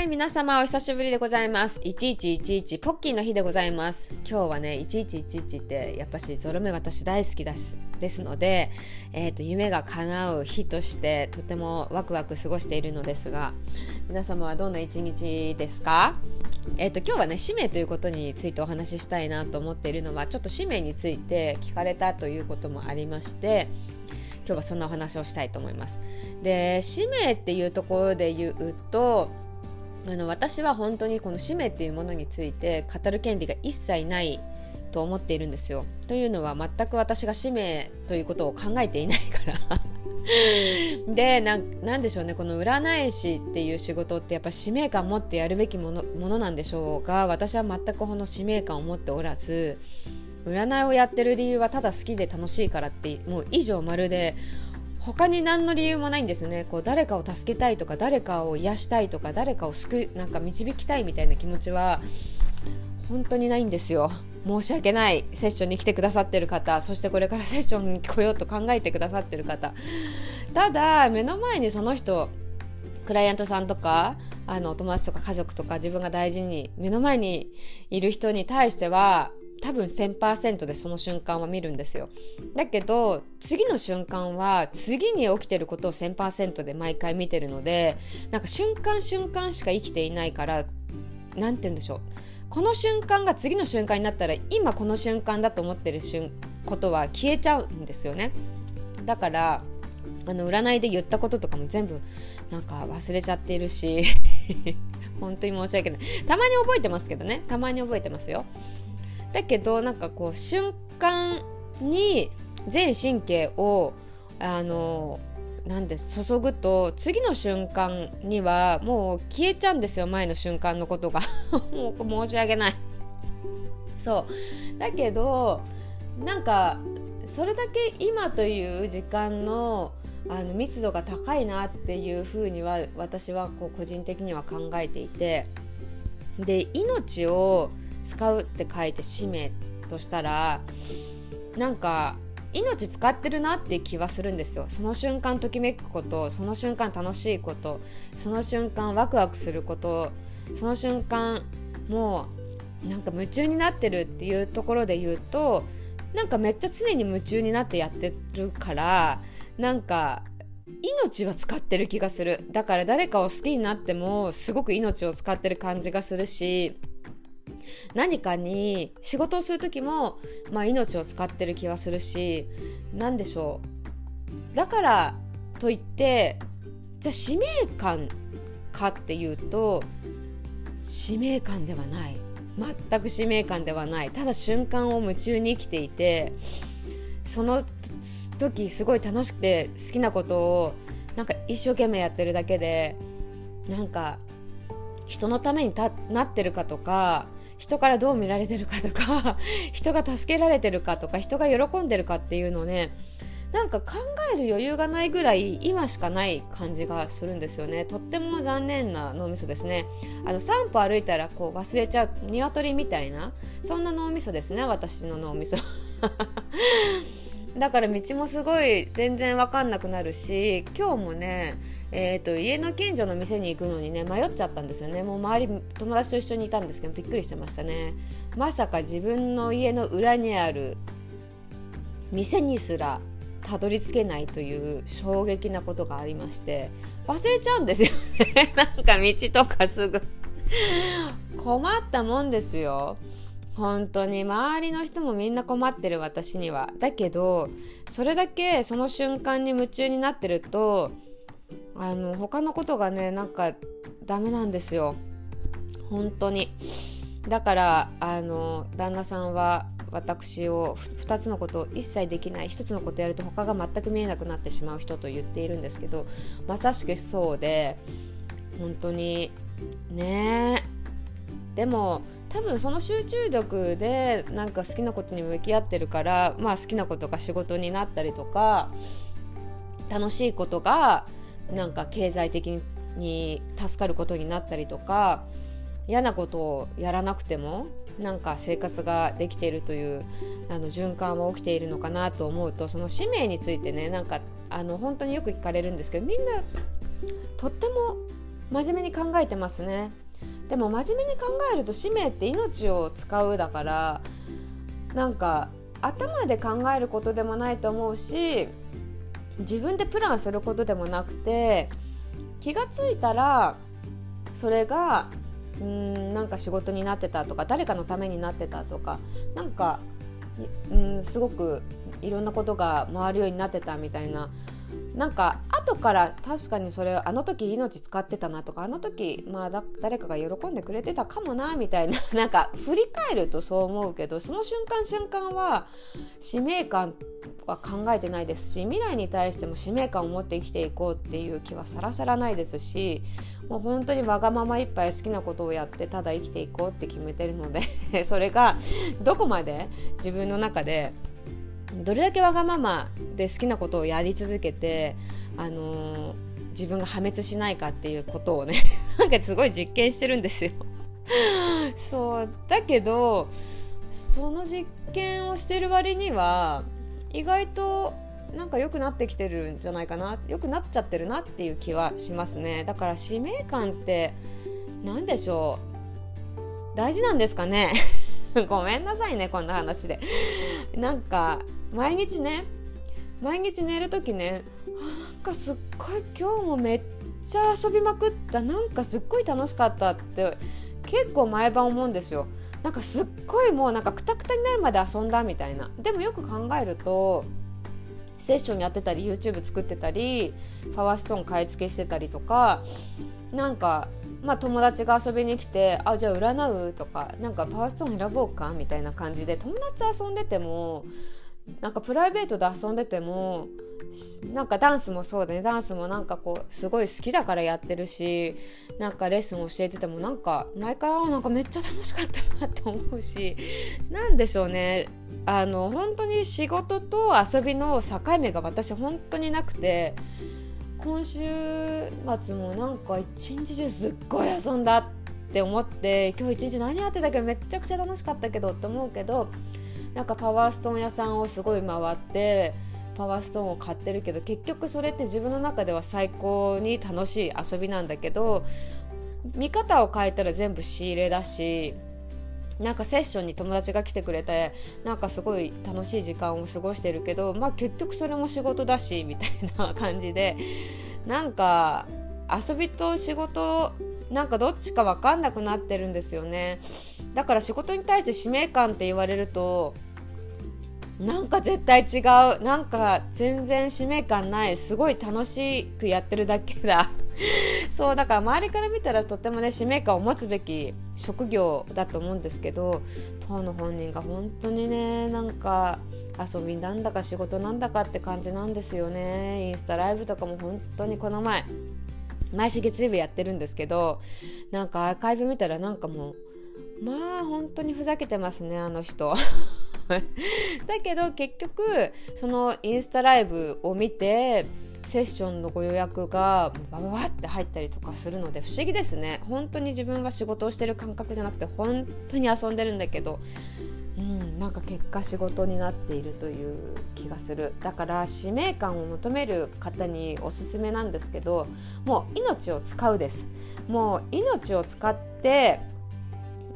はい、皆様お久しぶりでございます。1111ポッキーの日でございます。今日はね、1111ってやっぱしゾロ目私大好きです。ですので、えーと、夢が叶う日としてとてもワクワク過ごしているのですが、皆様はどんな一日ですか？えーと、今日はね使命ということについてお話ししたいなと思っているのはちょっと使命について聞かれたということもありまして今日はそんなお話をしたいと思います。で使命っていうところで言うとあの私は本当にこの使命っていうものについて語る権利が一切ないと思っているんですよ。というのは全く私が使命ということを考えていないからでなんでしょうねこの占い師っていう仕事ってやっぱ使命感を持ってやるべきものものなんでしょうが私は全くこの使命感を持っておらず占いをやってる理由はただ好きで楽しいからってもう以上まるで他に何の理由もないんですよね。こう誰かを助けたいとか誰かを癒したいとか誰かを救なんか導きたいみたいな気持ちは本当にないんですよ。申し訳ない。セッションに来てくださってる方そしてこれからセッションに来ようと考えてくださってる方。ただ目の前にその人クライアントさんとかあのお友達とか家族とか自分が大事に目の前にいる人に対しては多分1000%でその瞬間は見るんですよ。だけど次の瞬間は次に起きてることを1000%で毎回見てるのでなんか瞬間瞬間しか生きていないから何て言うんでしょう。この瞬間が次の瞬間になったら今この瞬間だと思ってる瞬ことは消えちゃうんですよね。だからあの占いで言ったこととかも全部なんか忘れちゃっているし。本当に申し訳ない。たまに覚えてますけどね。たまに覚えてますよ。だけどなんかこう瞬間に全神経をあのなんで注ぐと次の瞬間にはもう消えちゃうんですよ前の瞬間のことが。もう申し訳ない。そう。だけどなんかそれだけ今という時間のあの密度が高いなっていうふうには私はこう個人的には考えていて。で命を使うって書いて使命としたらなんか命使ってるなっていう気はするんですよ。その瞬間ときめくことその瞬間楽しいことその瞬間ワクワクすることその瞬間もうなんか夢中になってるっていうところで言うとなんかめっちゃ常に夢中になってやってるからなんか命は使ってる気がする。だから誰かを好きになってもすごく命を使ってる感じがするし何かに仕事をする時も、まあ、命を使ってる気はするし何でしょう。だからといってじゃあ使命感かっていうと使命感ではない。全く使命感ではない。ただ瞬間を夢中に生きていてその時すごい楽しくて好きなことをなんか一生懸命やってるだけでなんか人のためになってるかとか人からどう見られてるかとか 人が助けられてるかとか人が喜んでるかっていうのをねなんか考える余裕がないぐらい今しかない感じがするんですよね。とっても残念な脳みそですね。あの3歩歩いたらこう忘れちゃう鶏みたいなそんな脳みそですね。私の脳みそ。だから道もすごい全然わかんなくなるし今日もねえーと、家の近所の店に行くのにね迷っちゃったんですよね。もう周り友達と一緒にいたんですけどびっくりしてましたね。まさか自分の家の裏にある店にすらたどり着けないという衝撃なことがありまして忘れちゃうんですよね。なんか道とかすぐ。困ったもんですよ。本当に。周りの人もみんな困ってる私には。だけどそれだけその瞬間に夢中になってるとあの他のことがねなんかダメなんですよ。本当に。だからあの旦那さんは私を2つのことを一切できない1つのことやると他が全く見えなくなってしまう人と言っているんですけどまさしくそうで本当にね。でも多分その集中力でなんか好きなことに向き合ってるからまあ好きなことが仕事になったりとか楽しいことがなんか経済的に助かることになったりとか嫌なことをやらなくてもなんか生活ができているというあの循環は起きているのかなと思うとその使命についてねなんかあの本当によく聞かれるんですけどみんなとっても真面目に考えてますね。でも真面目に考えると使命って命を使うだからなんか頭で考えることでもないと思うし自分でプランすることでもなくて気が付いたらそれがうんなんか仕事になってたとか誰かのためになってたとかなんかうんすごくいろんなことが回るようになってたみたいななんか後から確かにそれあの時命使ってたなとかあの時まあ誰かが喜んでくれてたかもなみたいな なんか振り返るとそう思うけどその瞬間瞬間は使命感は考えてないですし未来に対しても使命感を持って生きていこうっていう気はさらさらないですしもう本当にわがままいっぱい好きなことをやってただ生きていこうって決めてるので それがどこまで自分の中でどれだけわがままで好きなことをやり続けて、あのー、自分が破滅しないかっていうことをね なんかすごい実験してるんですよ。そうだけどその実験をしてる割には意外となんか良くなってきてるんじゃないかな。良くなっちゃってるなっていう気はしますね。だから使命感って何でしょう。大事なんですかね。ごめんなさいねこんな話で。なんか毎日ね毎日寝る時ねなんかすっごい今日もめっちゃ遊びまくった。なんかすっごい楽しかったって結構毎晩思うんですよ。なんかすっごいもうなんかくたくたになるまで遊んだみたいなでもよく考えるとセッションやってたり YouTube 作ってたりパワーストーン買い付けしてたりとかなんかまあ、友達が遊びに来て「あじゃあ占う?」とか「なんかパワーストーン選ぼうか?」みたいな感じで友達遊んでてもなんかプライベートで遊んでてもなんかダンスもそうだね。ダンスもなんかこうすごい好きだからやってるしなんかレッスン教えててもなんか毎回なんかめっちゃ楽しかったなって思うしなんでしょうね。あの本当に仕事と遊びの境目が私本当になくて今週末もなんか一日中すっごい遊んだって思って今日一日何やってたけどめちゃくちゃ楽しかったけどって思うけどなんかパワーストーン屋さんをすごい回ってパワーストーンを買ってるけど結局それって自分の中では最高に楽しい遊びなんだけど見方を変えたら全部仕入れだしなんかセッションに友達が来てくれてなんかすごい楽しい時間を過ごしてるけどまあ結局それも仕事だしみたいな感じでなんか遊びと仕事なんかどっちか分かんなくなってるんですよね。だから仕事に対して使命感って言われるとなんか絶対違う。なんか全然使命感ない。すごい楽しくやってるだけだ。そうだから周りから見たらとってもね使命感を持つべき職業だと思うんですけど当の本人が本当にねなんか遊びなんだか仕事なんだかって感じなんですよね。インスタライブとかも本当にこの前毎週月曜日やってるんですけどなんかアーカイブ見たらなんかもうまあ本当にふざけてますねあの人。だけど結局そのインスタライブを見てセッションのご予約がバババって入ったりとかするので不思議ですね。本当に自分が仕事をしてる感覚じゃなくて本当に遊んでるんだけどうん、なんか結果仕事になっているという気がする。だから使命感を求める方におすすめなんですけどもう命を使うです。もう命を使って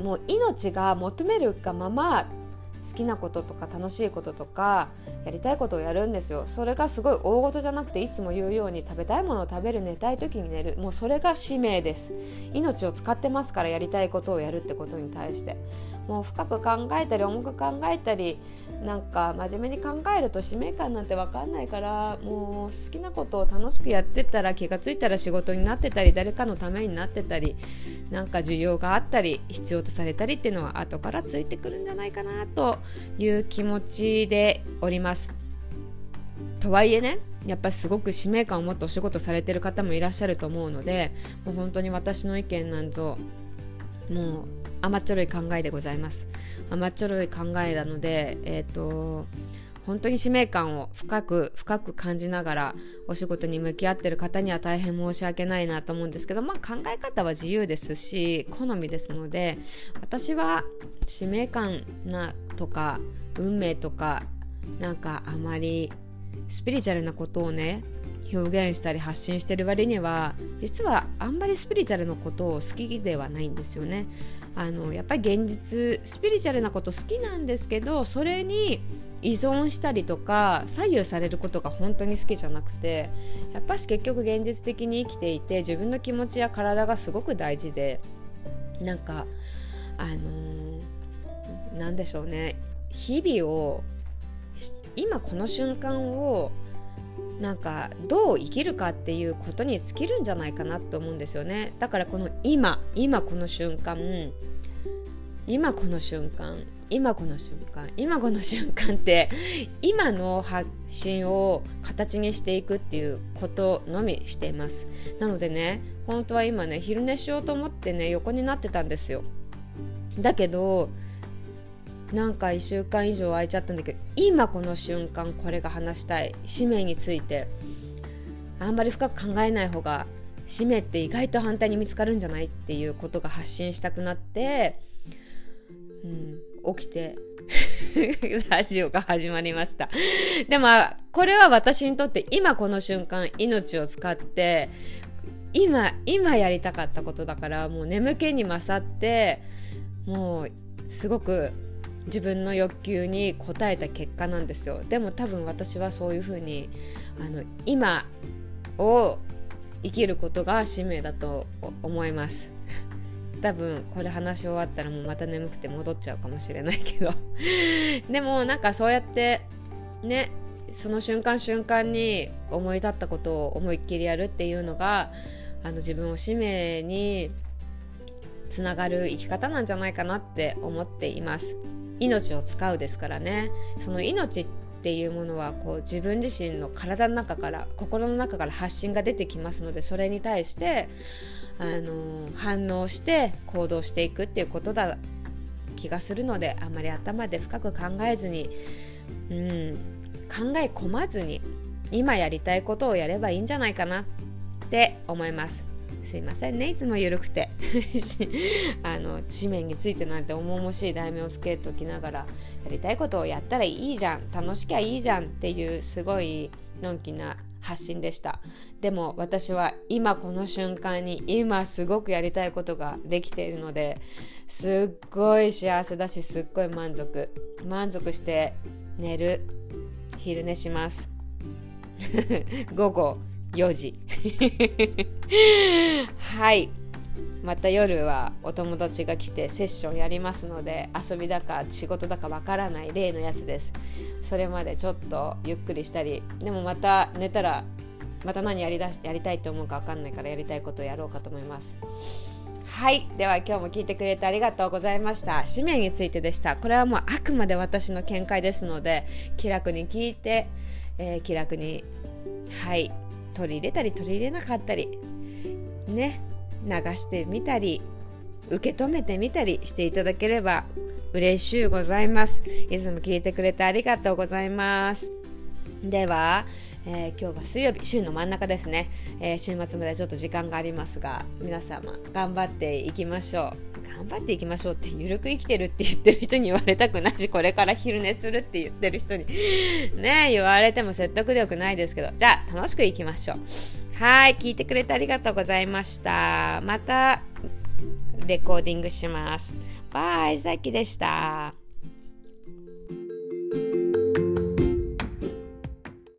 もう命が求めるがまま好きなこととか楽しいこととかやりたいことをやるんですよ。それがすごい大事じゃなくていつも言うように食べたいものを食べる寝たい時に寝る。もうそれが使命です。命を使ってますからやりたいことをやるってことに対して。もう深く考えたり重く考えたりなんか真面目に考えると使命感なんて分かんないからもう好きなことを楽しくやってたら気が付いたら仕事になってたり誰かのためになってたりなんか需要があったり必要とされたりっていうのは後からついてくるんじゃないかなという気持ちでおります。とはいえねやっぱりすごく使命感を持ってお仕事されてる方もいらっしゃると思うのでもう本当に私の意見なんぞもう甘っちょろい考えでございます。甘っちょろい考えなのでえっ、ー、と本当に使命感を深く深く感じながらお仕事に向き合ってる方には大変申し訳ないなと思うんですけど、まあ、考え方は自由ですし好みですので私は使命感なとか運命とかなんかあまりスピリチュアルなことをね表現したり発信してる割には実はあんまりスピリチュアルのことを好きではないんですよね。あのやっぱり現実スピリチュアルなこと好きなんですけどそれに依存したりとか左右されることが本当に好きじゃなくてやっぱし結局現実的に生きていて自分の気持ちや体がすごく大事でなんかあのー、なんでしょうね日々を今この瞬間をなんかどう生きるかっていうことに尽きるんじゃないかなと思うんですよね。だからこの今今この瞬間今この瞬間今この瞬間今この瞬間って今の発信を形にしていくっていうことのみしています。なのでね本当は今ね昼寝しようと思ってね横になってたんですよ。だけどなんか1週間以上空いちゃったんだけど今この瞬間これが話したい使命についてあんまり深く考えない方が使命って意外と反対に見つかるんじゃないっていうことが発信したくなって、うん、起きて ラジオが始まりました。でもこれは私にとって今この瞬間命を使って今今やりたかったことだからもう眠気に勝ってもうすごく自分の欲求に応えた結果なんですよ。でも多分私はそういうふうにあの今を生きることが使命だと思います。多分これ話し終わったらもうまた眠くて戻っちゃうかもしれないけど。でもなんかそうやってねその瞬間瞬間に思い立ったことを思いっきりやるっていうのがあの自分を使命につながる生き方なんじゃないかなって思っています。命を使うですからねその命っていうものはこう自分自身の体の中から心の中から発信が出てきますのでそれに対してあの反応して行動していくっていうことだ気がするのであんまり頭で深く考えずに、うん、考え込まずに今やりたいことをやればいいんじゃないかなって思います。すいませんね。いつも緩くて。あの紙面についてなんて重々しい題名をつけときながらやりたいことをやったらいいじゃん。楽しきゃいいじゃんっていうすごいのんきな発信でした。でも私は今この瞬間に今すごくやりたいことができているのですっごい幸せだしすっごい満足。満足して寝る。昼寝します。午後。4時。はい。また夜はお友達が来てセッションやりますので遊びだか仕事だかわからない例のやつです。それまでちょっとゆっくりしたりでもまた寝たらまた何やりだやりたいと思うかわかんないからやりたいことをやろうかと思います。はい。では今日も聞いてくれてありがとうございました。使命についてでした。これはもうあくまで私の見解ですので気楽に聞いて、えー、気楽にはい。取り入れたり取り入れなかったりね流してみたり受け止めてみたりしていただければ嬉しゅうございます。いつも聞いてくれてありがとうございます。では、えー、今日は水曜日週の真ん中ですね、えー、週末までちょっと時間がありますが皆様頑張っていきましょう。頑張っていきましょうってゆるく生きてるって言ってる人に言われたくないしこれから昼寝するって言ってる人に ね言われても説得力ないですけど。じゃあ楽しくいきましょう。はい聞いてくれてありがとうございました。またレコーディングします。バイさきでした。